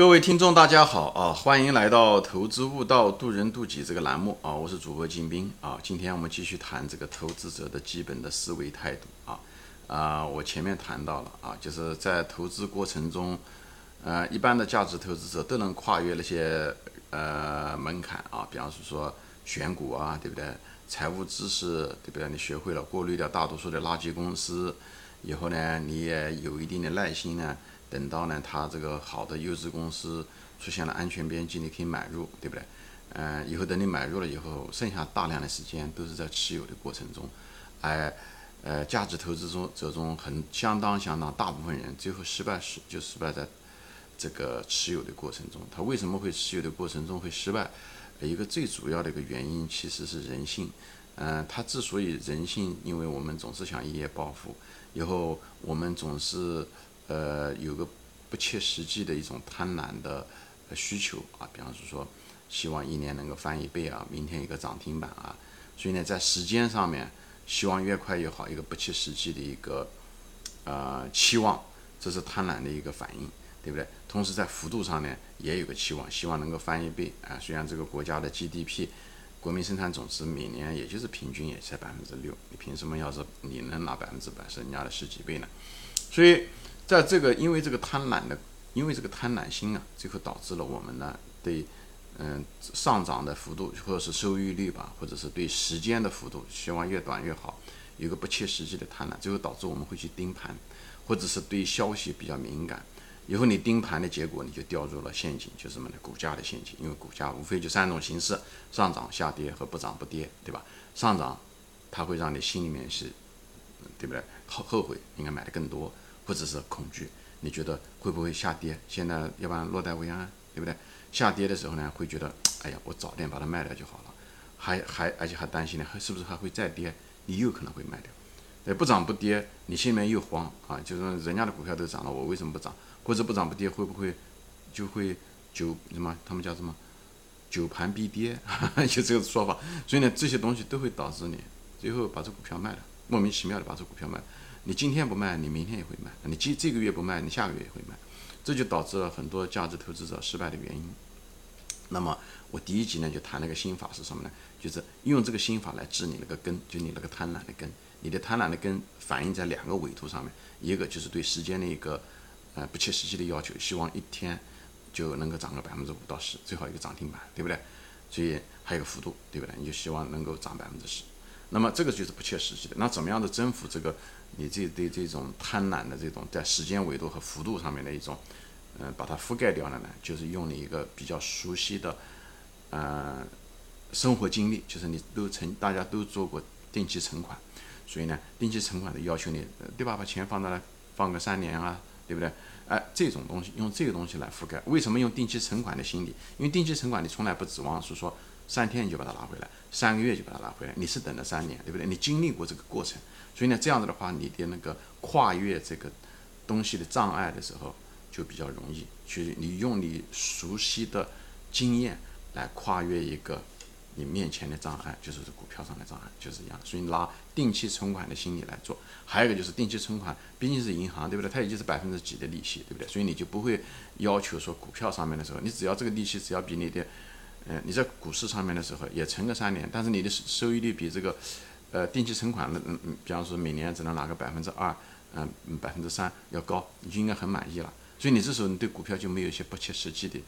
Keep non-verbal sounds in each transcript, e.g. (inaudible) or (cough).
各位听众，大家好啊！欢迎来到《投资悟道，渡人渡己》这个栏目啊！我是主播金兵啊！今天我们继续谈这个投资者的基本的思维态度啊啊！我前面谈到了啊，就是在投资过程中，呃，一般的价值投资者都能跨越那些呃门槛啊，比方说选股啊，对不对？财务知识对不对？你学会了过滤掉大多数的垃圾公司以后呢，你也有一定的耐心呢。等到呢，它这个好的优质公司出现了安全边际，你可以买入，对不对？嗯，以后等你买入了以后，剩下大量的时间都是在持有的过程中，哎，呃，价值投资中这种很相当相当大部分人最后失败是就失败在这个持有的过程中。他为什么会持有的过程中会失败？一个最主要的一个原因其实是人性。嗯，他之所以人性，因为我们总是想一夜暴富，以后我们总是。呃，有个不切实际的一种贪婪的需求啊，比方是说，希望一年能够翻一倍啊，明天一个涨停板啊，所以呢，在时间上面，希望越快越好，一个不切实际的一个呃期望，这是贪婪的一个反应，对不对？同时在幅度上呢，也有个期望，希望能够翻一倍啊。虽然这个国家的 GDP，国民生产总值每年也就是平均也才百分之六，你凭什么要是你能拿百分之百，是人家的十几倍呢？所以。在这个，因为这个贪婪的，因为这个贪婪心啊，最后导致了我们呢对，嗯，上涨的幅度或者是收益率吧，或者是对时间的幅度，希望越短越好，有个不切实际的贪婪，最后导致我们会去盯盘，或者是对消息比较敏感，以后你盯盘的结果，你就掉入了陷阱，就是什么呢？股价的陷阱，因为股价无非就三种形式：上涨、下跌和不涨不跌，对吧？上涨，它会让你心里面是，对不对？后后悔应该买的更多。不只是恐惧，你觉得会不会下跌？现在要不然落袋为安，对不对？下跌的时候呢，会觉得，哎呀，我早点把它卖掉就好了。还还而且还担心呢，还是不是还会再跌？你又可能会卖掉。哎，不涨不跌，你心里面又慌啊，就是人家的股票都涨了，我为什么不涨？或者不涨不跌，会不会就会久什么？他们叫什么？久盘必跌，(laughs) 就这个说法。所以呢，这些东西都会导致你最后把这股票卖了，莫名其妙的把这股票卖。你今天不卖，你明天也会卖；你这这个月不卖，你下个月也会卖。这就导致了很多价值投资者失败的原因。那么我第一集呢就谈了个心法是什么呢？就是用这个心法来治你那个根，就你那个贪婪的根。你的贪婪的根反映在两个维度上面，一个就是对时间的一个呃不切实际的要求，希望一天就能够涨个百分之五到十，最好一个涨停板，对不对？所以还有个幅度，对不对？你就希望能够涨百分之十。那么这个就是不切实际的。那怎么样的征服这个你这对这种贪婪的这种在时间维度和幅度上面的一种，嗯，把它覆盖掉了呢？就是用你一个比较熟悉的，呃，生活经历，就是你都曾大家都做过定期存款，所以呢，定期存款的要求你，对吧？把钱放在那放个三年啊，对不对？哎，这种东西用这个东西来覆盖。为什么用定期存款的心理？因为定期存款你从来不指望是说。三天你就把它拿回来，三个月就把它拿回来，你是等了三年，对不对？你经历过这个过程，所以呢，这样子的话，你的那个跨越这个东西的障碍的时候就比较容易。去你用你熟悉的经验来跨越一个你面前的障碍，就是股票上的障碍，就是一样。所以拿定期存款的心理来做，还有一个就是定期存款毕竟是银行，对不对？它也就是百分之几的利息，对不对？所以你就不会要求说股票上面的时候，你只要这个利息只要比你的。嗯，你在股市上面的时候也存个三年，但是你的收益率比这个，呃，定期存款的，嗯嗯，比方说每年只能拿个百分之二，嗯，百分之三要高，你就应该很满意了。所以你这时候你对股票就没有一些不切实际的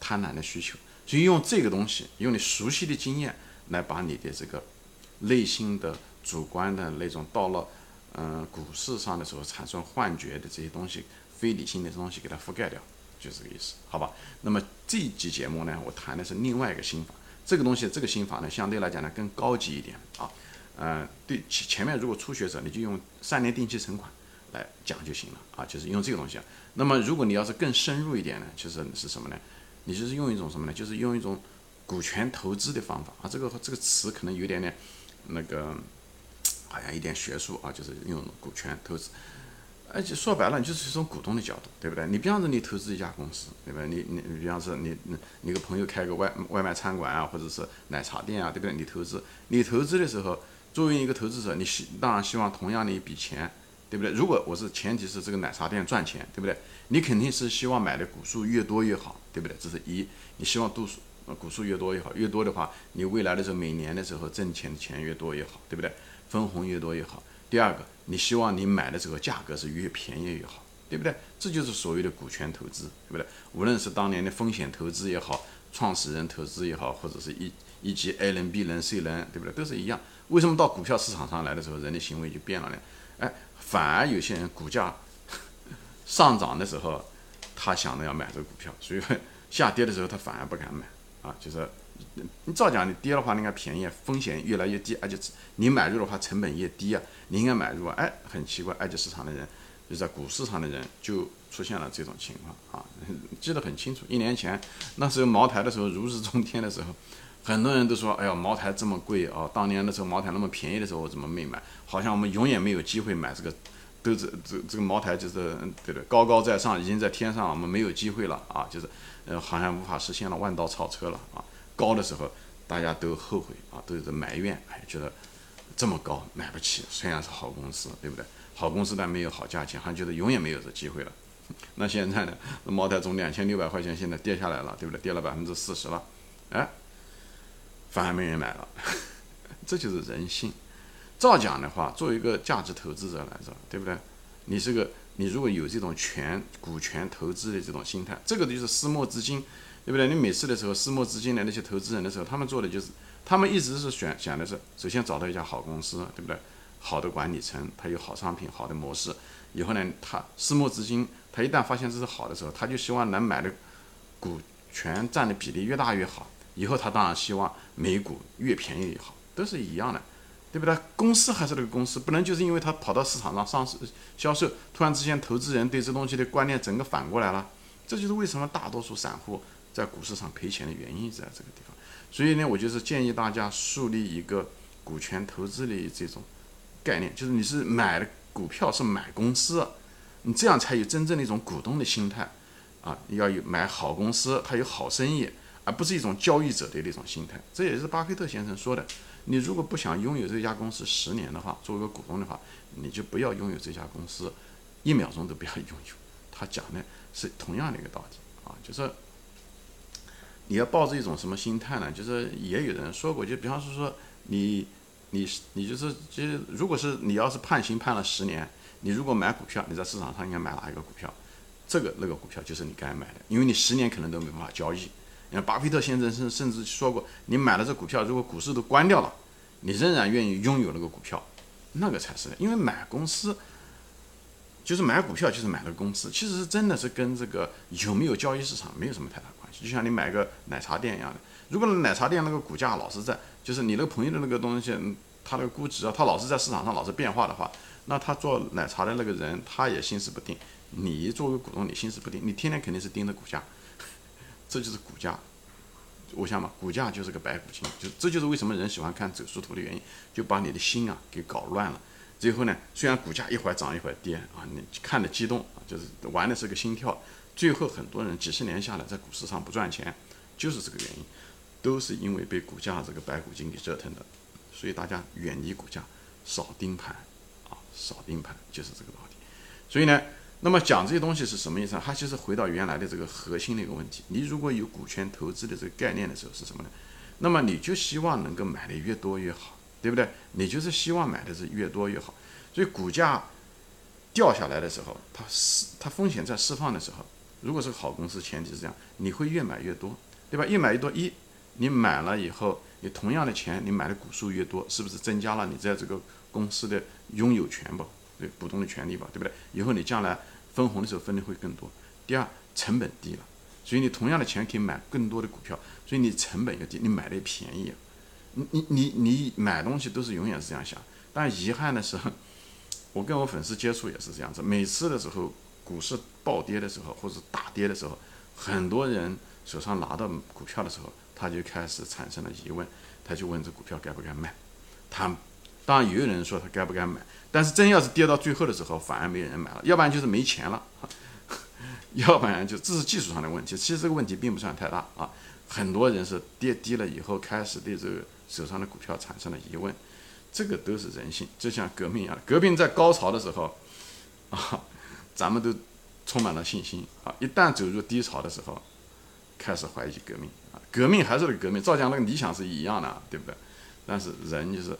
贪婪的需求。所以用这个东西，用你熟悉的经验来把你的这个内心的主观的那种到了，嗯，股市上的时候产生幻觉的这些东西，非理性的东西给它覆盖掉。就这个意思，好吧？那么这一集节目呢，我谈的是另外一个心法。这个东西，这个心法呢，相对来讲呢更高级一点啊。嗯，对前前面如果初学者，你就用三年定期存款来讲就行了啊，就是用这个东西啊。那么如果你要是更深入一点呢，其实是什么呢？你就是用一种什么呢？就是用一种股权投资的方法啊。这个这个词可能有点点那个，好像一点学术啊，就是用股权投资。而且说白了，就是从股东的角度，对不对？你比方说你投资一家公司，对吧？你你比方说你你你个朋友开个外外卖餐馆啊，或者是奶茶店啊，对不对？你投资，你投资的时候，作为一个投资者，你希当然希望同样的一笔钱对不对？如果我是前提是这个奶茶店赚钱，对不对？你肯定是希望买的股数越多越好，对不对？这是一，你希望度数股数越多越好，越多的话，你未来的时候每年的时候挣钱的钱越多越好，对不对？分红越多越好。第二个，你希望你买的这个价格是越便宜越好，对不对？这就是所谓的股权投资，对不对？无论是当年的风险投资也好，创始人投资也好，或者是一一级 A 人、B 人、C 人，对不对？都是一样。为什么到股票市场上来的时候，人的行为就变了呢？哎，反而有些人股价 (laughs) 上涨的时候，他想着要买这个股票，所以下跌的时候他反而不敢买啊，就是。你照讲，你跌的话应该便宜，风险越来越低，而且你买入的话成本越低啊，你应该买入啊。哎，很奇怪，二级市场的人，就在股市上的人就出现了这种情况啊，记得很清楚。一年前那时候茅台的时候如日中天的时候，很多人都说，哎呀，茅台这么贵啊，当年的时候茅台那么便宜的时候我怎么没买？好像我们永远没有机会买这个，都是这这个茅台就是对的，高高在上，已经在天上，我们没有机会了啊，就是呃，好像无法实现了，弯道超车了啊。高的时候，大家都后悔啊，都在埋怨，哎，觉得这么高买不起。虽然是好公司，对不对？好公司但没有好价钱，还觉得永远没有这机会了。(laughs) 那现在呢？那茅台从两千六百块钱现在跌下来了，对不对？跌了百分之四十了，哎，反而没人买了。(laughs) 这就是人性。照讲的话，作为一个价值投资者来说，对不对？你是个，你如果有这种权股权投资的这种心态，这个就是私募资金。对不对？你每次的时候，私募资金的那些投资人的时候，他们做的就是，他们一直是选想的是，首先找到一家好公司，对不对？好的管理层，他有好商品，好的模式。以后呢，他私募资金，他一旦发现这是好的时候，他就希望能买的股权占的比例越大越好。以后他当然希望每股越便宜越好，都是一样的，对不对？公司还是那个公司，不能就是因为他跑到市场上上市销售，突然之间投资人对这东西的观念整个反过来了。这就是为什么大多数散户。在股市上赔钱的原因在这个地方，所以呢，我就是建议大家树立一个股权投资的这种概念，就是你是买的股票是买公司，你这样才有真正的一种股东的心态啊，要有买好公司，它有好生意，而不是一种交易者的那种心态。这也是巴菲特先生说的，你如果不想拥有这家公司十年的话，作为一个股东的话，你就不要拥有这家公司，一秒钟都不要拥有。他讲的是同样的一个道理啊，就是。你要抱着一种什么心态呢？就是也有人说过，就比方说说你，你你就是其实如果是你要是判刑判了十年，你如果买股票，你在市场上应该买哪一个股票？这个那个股票就是你该买的，因为你十年可能都没办法交易。你看巴菲特先生甚甚至说过，你买了这股票，如果股市都关掉了，你仍然愿意拥有那个股票，那个才是。因为买公司就是买股票，就是买了公司，其实是真的是跟这个有没有交易市场没有什么太大关系。就像你买个奶茶店一样的，如果奶茶店那个股价老是在，就是你那个朋友的那个东西，它那个估值啊，它老是在市场上老是变化的话，那他做奶茶的那个人他也心思不定。你作为股东，你心思不定，你天天肯定是盯着股价，这就是股价。我想嘛，股价就是个白骨精，就这就是为什么人喜欢看走势图的原因，就把你的心啊给搞乱了。最后呢，虽然股价一会儿涨一会儿跌啊，你看的激动啊，就是玩的是个心跳。最后很多人几十年下来在股市上不赚钱，就是这个原因，都是因为被股价这个白骨精给折腾的。所以大家远离股价，少盯盘，啊，少盯盘就是这个道理。所以呢，那么讲这些东西是什么意思啊？它其实回到原来的这个核心的一个问题。你如果有股权投资的这个概念的时候是什么呢？那么你就希望能够买的越多越好，对不对？你就是希望买的是越多越好。所以股价掉下来的时候，它释它风险在释放的时候。如果是个好公司，前提是这样，你会越买越多，对吧？越买越多，一，你买了以后，你同样的钱，你买的股数越多，是不是增加了你在这个公司的拥有权吧？对，股东的权利吧，对不对？以后你将来分红的时候分的会更多。第二，成本低了，所以你同样的钱可以买更多的股票，所以你成本越低，你买的便宜。你你你你买东西都是永远是这样想，但遗憾的是，我跟我粉丝接触也是这样子，每次的时候。股市暴跌的时候，或者大跌的时候，很多人手上拿到股票的时候，他就开始产生了疑问，他就问这股票该不该卖。他当然也有人说他该不该买，但是真要是跌到最后的时候，反而没人买了，要不然就是没钱了，(laughs) 要不然就这是技术上的问题。其实这个问题并不算太大啊，很多人是跌低了以后开始对这个手上的股票产生了疑问，这个都是人性，就像革命一样，革命在高潮的时候。啊，(laughs) 咱们都充满了信心啊。一旦走入低潮的时候，开始怀疑革命，革命还是那个革命，照讲那个理想是一样的，对不对？但是人就是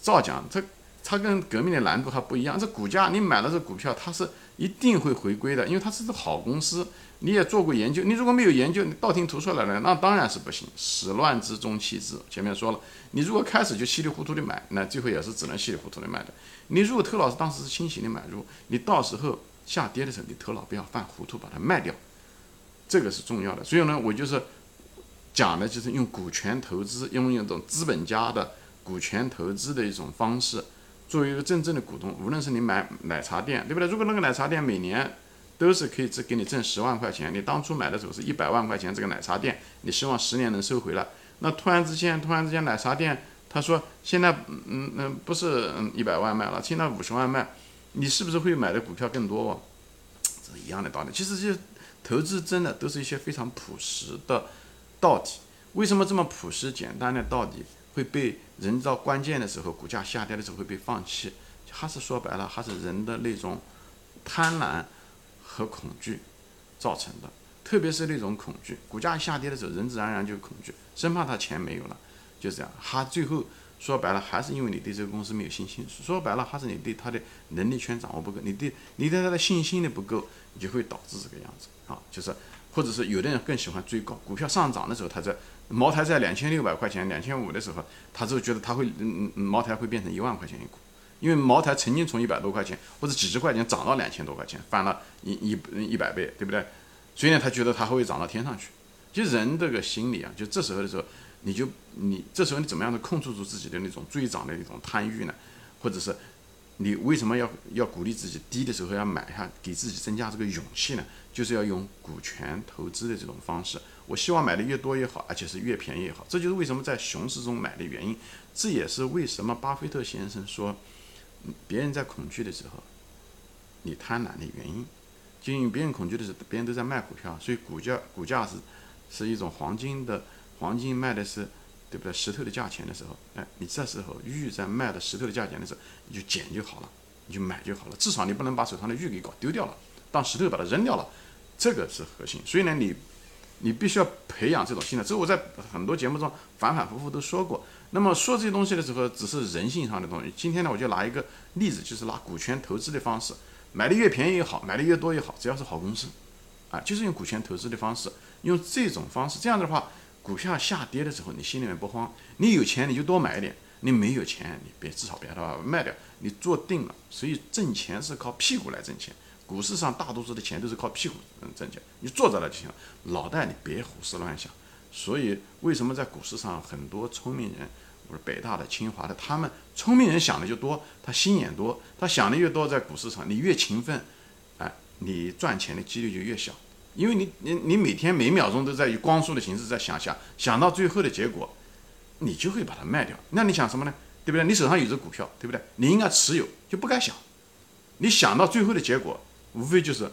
照讲，这它跟革命的难度还不一样。这股价你买了这股票，它是一定会回归的，因为它是个好公司。你也做过研究，你如果没有研究，你道听途说来了，那当然是不行。始乱之终弃之，前面说了，你如果开始就稀里糊涂的买，那最后也是只能稀里糊涂的卖的。你如果头脑是当时是清醒的买入，你到时候下跌的时候，你头脑不要犯糊涂，把它卖掉，这个是重要的。所以呢，我就是讲的就是用股权投资，用一种资本家的股权投资的一种方式，作为一个真正的股东，无论是你买奶茶店，对不对？如果那个奶茶店每年都是可以只给你挣十万块钱。你当初买的时候是一百万块钱，这个奶茶店，你希望十年能收回来。那突然之间，突然之间奶茶店他说现在嗯嗯不是嗯一百万卖了，现在五十万卖，你是不是会买的股票更多？哦？这是一样的道理。其实这些投资真的都是一些非常朴实的道理。为什么这么朴实简单的道理会被人到关键的时候，股价下跌的时候会被放弃？还是说白了，还是人的那种贪婪。和恐惧造成的，特别是那种恐惧，股价下跌的时候，人自然而然就恐惧，生怕他钱没有了，就这样。他最后说白了，还是因为你对这个公司没有信心。说白了，还是你对他的能力圈掌握不够，你对你对他的信心的不够，你就会导致这个样子啊。就是，或者是有的人更喜欢追高，股票上涨的时候，他在茅台在两千六百块钱、两千五的时候，他就觉得他会，嗯嗯，茅台会变成一万块钱一股。因为茅台曾经从一百多块钱或者几十块钱涨到两千多块钱，翻了一一一百倍，对不对？所以呢，他觉得他会涨到天上去。就人这个心理啊，就这时候的时候，你就你这时候你怎么样的控制住自己的那种追涨的那种贪欲呢？或者是你为什么要要鼓励自己低的时候要买一下，给自己增加这个勇气呢？就是要用股权投资的这种方式。我希望买的越多越好，而且是越便宜越好。这就是为什么在熊市中买的原因。这也是为什么巴菲特先生说。别人在恐惧的时候，你贪婪的原因，就因为别人恐惧的时候，别人都在卖股票，所以股价股价是是一种黄金的，黄金卖的是对不对？石头的价钱的时候，哎，你这时候玉在卖的石头的价钱的时候，你就捡就好了，你就买就好了，至少你不能把手上的玉给搞丢掉了，当石头把它扔掉了，这个是核心。所以呢，你你必须要培养这种心态。这我在很多节目中反反复复都说过。那么说这些东西的时候，只是人性上的东西。今天呢，我就拿一个例子，就是拿股权投资的方式，买的越便宜越好，买的越多越好，只要是好公司，啊，就是用股权投资的方式，用这种方式，这样的话，股票下跌的时候，你心里面不慌。你有钱你就多买一点，你没有钱你别至少别把它卖掉，你做定了。所以挣钱是靠屁股来挣钱，股市上大多数的钱都是靠屁股嗯挣钱，你坐着了就行了，脑袋你别胡思乱想。所以为什么在股市上很多聪明人？北大的、清华的，他们聪明人想的就多，他心眼多，他想的越多，在股市上，你越勤奋，哎，你赚钱的几率就越小，因为你你你每天每秒钟都在以光速的形式在想想，想到最后的结果，你就会把它卖掉。那你想什么呢？对不对？你手上有只股票，对不对？你应该持有，就不该想。你想到最后的结果，无非就是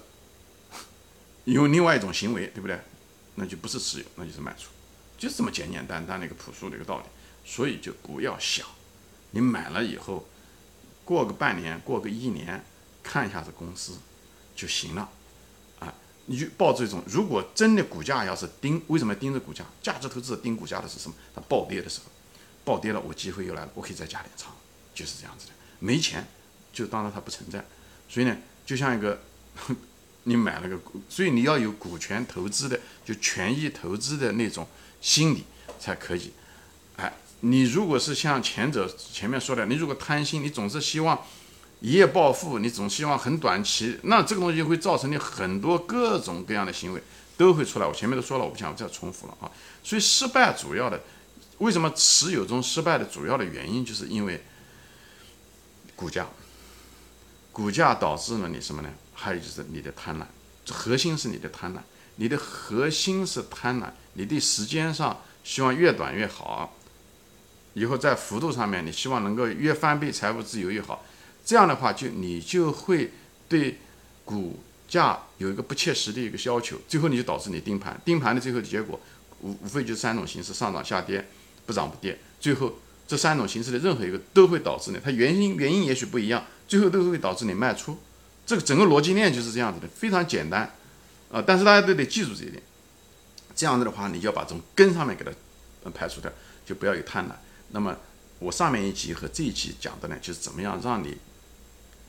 (laughs) 用另外一种行为，对不对？那就不是持有，那就是卖出，就这么简简单单的一个朴素的一个道理。所以就不要想，你买了以后，过个半年，过个一年，看一下这公司就行了，你就抱这种。如果真的股价要是盯，为什么盯着股价？价值投资者盯股价的是什么？它暴跌的时候，暴跌了，我机会又来了，我可以再加点仓，就是这样子的。没钱就当做它不存在。所以呢，就像一个 (laughs) 你买了个股，所以你要有股权投资的，就权益投资的那种心理才可以，哎。你如果是像前者前面说的，你如果贪心，你总是希望一夜暴富，你总希望很短期，那这个东西会造成你很多各种各样的行为都会出来。我前面都说了，我不想再重复了啊。所以失败主要的，为什么持有中失败的主要的原因，就是因为股价，股价导致了你什么呢？还有就是你的贪婪，核心是你的贪婪，你的核心是贪婪，你对时间上希望越短越好。以后在幅度上面，你希望能够越翻倍，财务自由越好。这样的话，就你就会对股价有一个不切实的一个要求。最后你就导致你盯盘，盯盘的最后的结果无无非就是三种形式：上涨、下跌、不涨不跌。最后这三种形式的任何一个都会导致你，它原因原因也许不一样，最后都会导致你卖出。这个整个逻辑链就是这样子的，非常简单啊。但是大家都得记住这一点，这样子的话，你要把从根上面给它排除掉，就不要有贪婪。那么我上面一集和这一集讲的呢，就是怎么样让你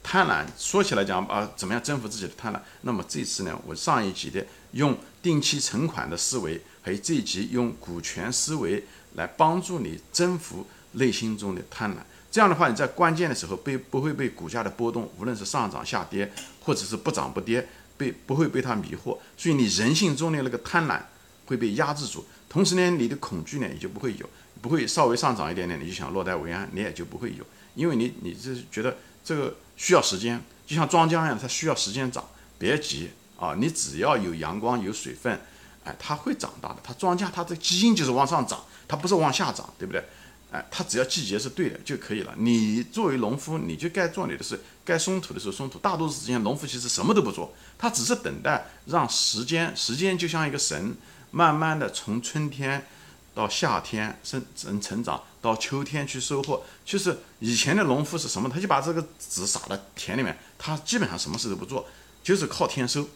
贪婪。说起来讲啊，怎么样征服自己的贪婪？那么这次呢，我上一集的用定期存款的思维，还有这一集用股权思维来帮助你征服内心中的贪婪。这样的话，你在关键的时候被不会被股价的波动，无论是上涨下跌，或者是不涨不跌，被不会被它迷惑。所以你人性中的那个贪婪会被压制住，同时呢，你的恐惧呢也就不会有。不会稍微上涨一点点，你就想落袋为安，你也就不会有，因为你你是觉得这个需要时间，就像庄稼一样，它需要时间长，别急啊，你只要有阳光有水分，哎，它会长大的。它庄稼它的基因就是往上涨，它不是往下长，对不对？哎，它只要季节是对的就可以了。你作为农夫，你就该做你的事，该松土的时候松土。大多数时间，农夫其实什么都不做，他只是等待让时间，时间就像一个神，慢慢的从春天。到夏天生成成长，到秋天去收获。就是以前的农夫是什么？他就把这个籽撒到田里面，他基本上什么事都不做，就是靠天收。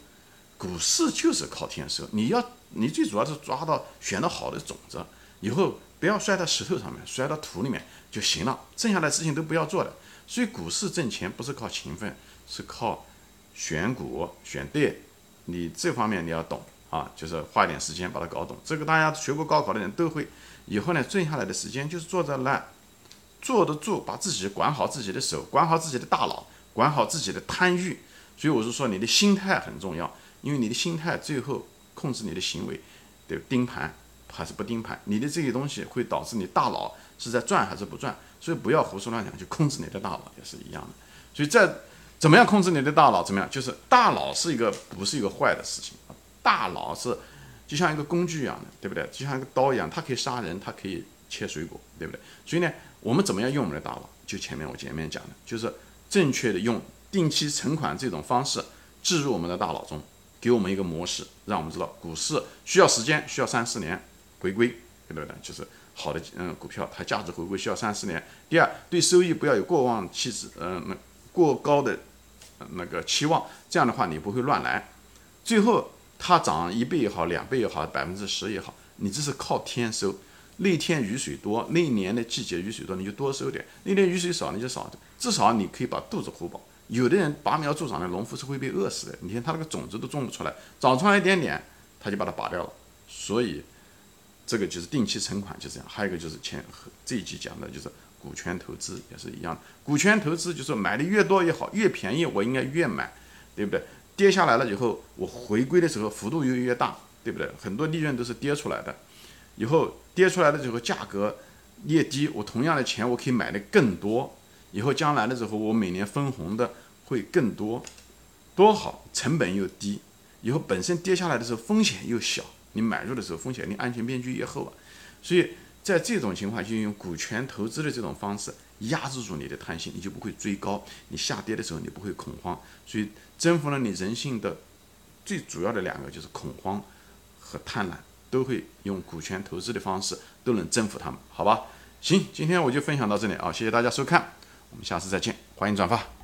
股市就是靠天收。你要你最主要是抓到选到好的种子，以后不要摔到石头上面，摔到土里面就行了。剩下的事情都不要做的。所以股市挣钱不是靠勤奋，是靠选股选对。你这方面你要懂。啊，就是花一点时间把它搞懂，这个大家学过高考的人都会。以后呢，剩下来的时间就是坐着来，坐得住，把自己管好自己的手，管好自己的大脑，管好自己的贪欲。所以我是说，你的心态很重要，因为你的心态最后控制你的行为，对盯盘还是不盯盘，你的这些东西会导致你大脑是在转还是不转。所以不要胡说乱讲，就控制你的大脑也是一样的。所以在怎么样控制你的大脑？怎么样？就是大脑是一个不是一个坏的事情。大脑是就像一个工具一样的，对不对？就像一个刀一样，它可以杀人，它可以切水果，对不对？所以呢，我们怎么样用我们的大脑？就前面我前面讲的，就是正确的用定期存款这种方式置入我们的大脑中，给我们一个模式，让我们知道股市需要时间，需要三四年回归，对不对？就是好的嗯股票，它价值回归需要三四年。第二，对收益不要有过望期值，嗯，那过高的那个期望，这样的话你不会乱来。最后。它涨一倍也好，两倍也好，百分之十也好，你这是靠天收。那天雨水多，那一年的季节雨水多，你就多收点；那天雨水少，你就少。至少你可以把肚子糊饱。有的人拔苗助长的农夫是会被饿死的。你看他那个种子都种不出来，长出来一点点，他就把它拔掉了。所以这个就是定期存款就这样。还有一个就是前和这一集讲的就是股权投资也是一样的。股权投资就是买的越多越好，越便宜我应该越买，对不对？跌下来了以后，我回归的时候幅度又越大，对不对？很多利润都是跌出来的。以后跌出来的时候价格越低，我同样的钱我可以买的更多。以后将来的时候，我每年分红的会更多，多好，成本又低。以后本身跌下来的时候风险又小，你买入的时候风险你安全边际越厚啊。所以在这种情况，就用股权投资的这种方式。压制住你的贪心，你就不会追高。你下跌的时候，你不会恐慌。所以，征服了你人性的最主要的两个就是恐慌和贪婪，都会用股权投资的方式都能征服他们，好吧？行，今天我就分享到这里啊，谢谢大家收看，我们下次再见，欢迎转发。